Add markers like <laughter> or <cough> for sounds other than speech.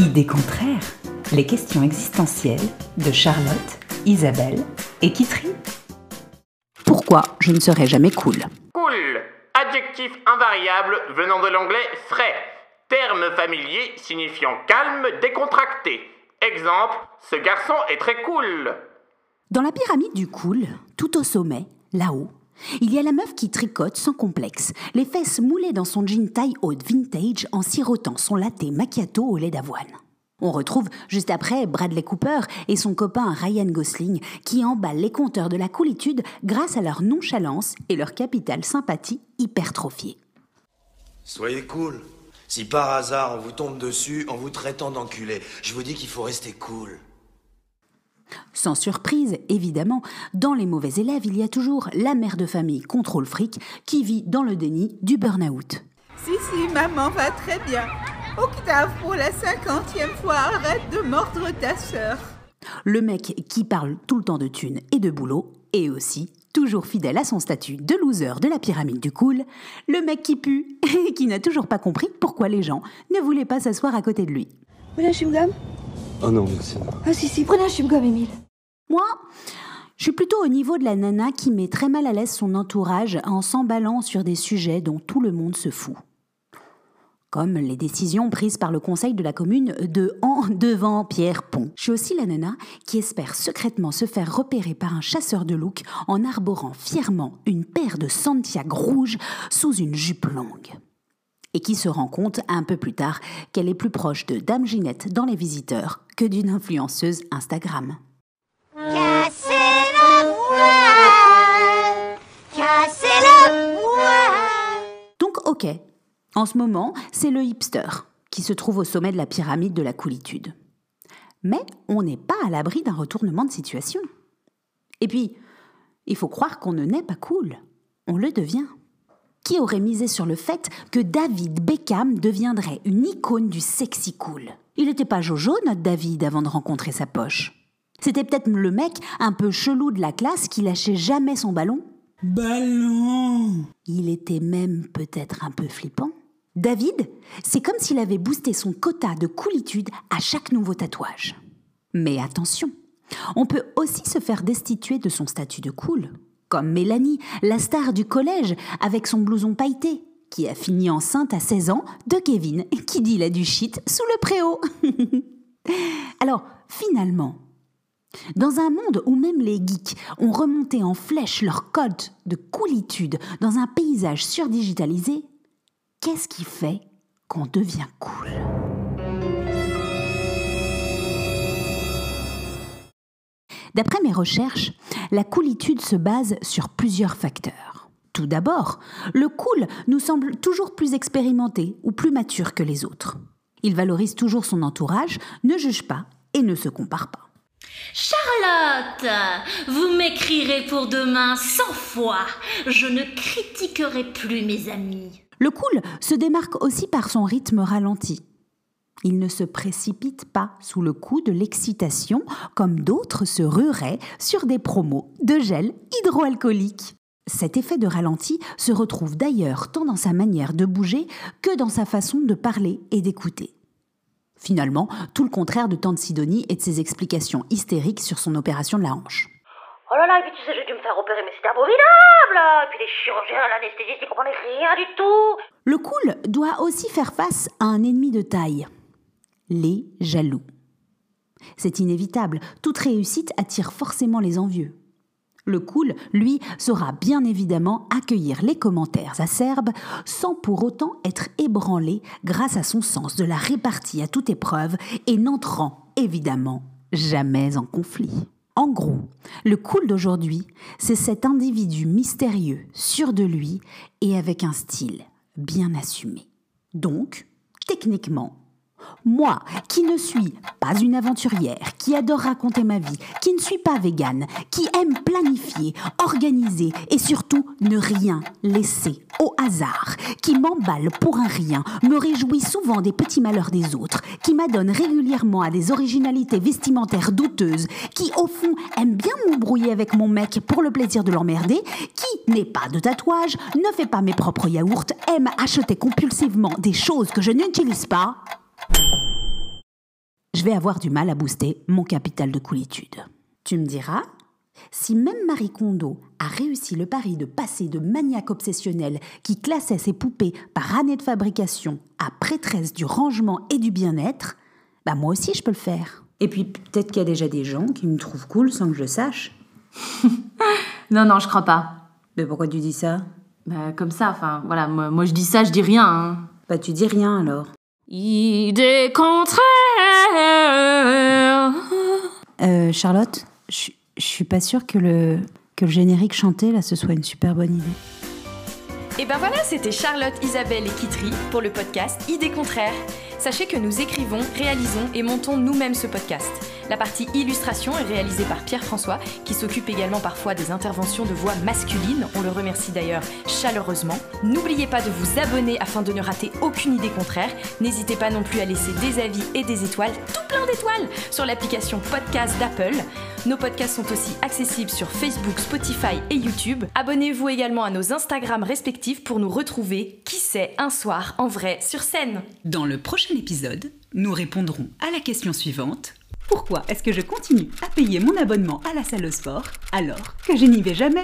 Idées contraires, les questions existentielles de Charlotte, Isabelle et Kitry. Pourquoi je ne serai jamais cool? Cool, adjectif invariable venant de l'anglais frais, terme familier signifiant calme, décontracté. Exemple, ce garçon est très cool. Dans la pyramide du cool, tout au sommet, là-haut, il y a la meuf qui tricote sans complexe, les fesses moulées dans son jean taille haute vintage en sirotant son latte macchiato au lait d'avoine. On retrouve juste après Bradley Cooper et son copain Ryan Gosling qui emballent les compteurs de la coolitude grâce à leur nonchalance et leur capital sympathie hypertrophiée. Soyez cool. Si par hasard on vous tombe dessus en vous traitant d'enculé, je vous dis qu'il faut rester cool. Sans surprise, évidemment, dans les mauvais élèves, il y a toujours la mère de famille contrôle fric qui vit dans le déni du burn-out. Si, si, maman va très bien. Octave, pour la cinquantième fois, arrête de mordre ta sœur. Le mec qui parle tout le temps de thunes et de boulot, et aussi, toujours fidèle à son statut de loser de la pyramide du cool, le mec qui pue <laughs> et qui n'a toujours pas compris pourquoi les gens ne voulaient pas s'asseoir à côté de lui. Vous Oh non, merci. Ah si, si, prenez un chewing-gum, Émile. Moi, je suis plutôt au niveau de la nana qui met très mal à l'aise son entourage en s'emballant sur des sujets dont tout le monde se fout. Comme les décisions prises par le conseil de la commune de En devant Pierre Pont. Je suis aussi la nana qui espère secrètement se faire repérer par un chasseur de look en arborant fièrement une paire de Santiago rouges sous une jupe longue et qui se rend compte un peu plus tard qu'elle est plus proche de Dame Ginette dans Les Visiteurs que d'une influenceuse Instagram. Cassez la Cassez la Donc ok, en ce moment, c'est le hipster qui se trouve au sommet de la pyramide de la coolitude. Mais on n'est pas à l'abri d'un retournement de situation. Et puis, il faut croire qu'on ne naît pas cool, on le devient. Qui aurait misé sur le fait que David Beckham deviendrait une icône du sexy cool? Il n'était pas Jojo, notre David, avant de rencontrer sa poche. C'était peut-être le mec un peu chelou de la classe qui lâchait jamais son ballon? Ballon Il était même peut-être un peu flippant. David, c'est comme s'il avait boosté son quota de coolitude à chaque nouveau tatouage. Mais attention, on peut aussi se faire destituer de son statut de cool comme Mélanie, la star du collège, avec son blouson pailleté, qui a fini enceinte à 16 ans de Kevin, qui dit la du shit sous le préau. <laughs> Alors, finalement, dans un monde où même les geeks ont remonté en flèche leur code de coolitude dans un paysage surdigitalisé, qu'est-ce qui fait qu'on devient cool? D'après mes recherches, la coolitude se base sur plusieurs facteurs. Tout d'abord, le cool nous semble toujours plus expérimenté ou plus mature que les autres. Il valorise toujours son entourage, ne juge pas et ne se compare pas. Charlotte, vous m'écrirez pour demain cent fois. Je ne critiquerai plus mes amis. Le cool se démarque aussi par son rythme ralenti. Il ne se précipite pas sous le coup de l'excitation comme d'autres se rueraient sur des promos de gel hydroalcoolique. Cet effet de ralenti se retrouve d'ailleurs tant dans sa manière de bouger que dans sa façon de parler et d'écouter. Finalement, tout le contraire de Tante Sidonie et de ses explications hystériques sur son opération de la hanche. Oh là là, et puis tu sais, j'ai dû me faire opérer, mais c'était abominable Et puis les chirurgiens, l'anesthésiste, ils comprenaient rien du tout Le cool doit aussi faire face à un ennemi de taille, les jaloux. C'est inévitable, toute réussite attire forcément les envieux. Le cool, lui, saura bien évidemment accueillir les commentaires acerbes sans pour autant être ébranlé grâce à son sens de la répartie à toute épreuve et n'entrant évidemment jamais en conflit. En gros, le cool d'aujourd'hui, c'est cet individu mystérieux, sûr de lui et avec un style bien assumé. Donc, techniquement, moi, qui ne suis pas une aventurière, qui adore raconter ma vie, qui ne suis pas végane, qui aime planifier, organiser et surtout ne rien laisser au hasard, qui m'emballe pour un rien, me réjouit souvent des petits malheurs des autres, qui m'adonne régulièrement à des originalités vestimentaires douteuses, qui au fond aime bien m'embrouiller avec mon mec pour le plaisir de l'emmerder, qui n'est pas de tatouage, ne fait pas mes propres yaourts, aime acheter compulsivement des choses que je n'utilise pas, je vais avoir du mal à booster mon capital de coolitude. Tu me diras, si même Marie Kondo a réussi le pari de passer de maniaque obsessionnel qui classait ses poupées par année de fabrication à prêtresse du rangement et du bien-être, bah moi aussi je peux le faire. Et puis peut-être qu'il y a déjà des gens qui me trouvent cool sans que je le sache. <laughs> Non, non, je crois pas. Mais pourquoi tu dis ça? Bah, comme ça, enfin, voilà, moi, moi, je dis ça, je dis rien. Hein. Bah tu dis rien alors. Idée contraire. Euh, Charlotte, je je suis pas sûre que le, que le générique chanté là ce soit une super bonne idée. Et ben voilà, c'était Charlotte, Isabelle et Kitry pour le podcast Idées contraires. Sachez que nous écrivons, réalisons et montons nous-mêmes ce podcast. La partie illustration est réalisée par Pierre-François, qui s'occupe également parfois des interventions de voix masculine. On le remercie d'ailleurs chaleureusement. N'oubliez pas de vous abonner afin de ne rater aucune idée contraire. N'hésitez pas non plus à laisser des avis et des étoiles, tout plein d'étoiles, sur l'application podcast d'Apple. Nos podcasts sont aussi accessibles sur Facebook, Spotify et YouTube. Abonnez-vous également à nos Instagram respectifs pour nous retrouver, qui sait, un soir en vrai sur scène. Dans le prochain épisode, nous répondrons à la question suivante. Pourquoi est-ce que je continue à payer mon abonnement à la salle de sport alors que je n'y vais jamais?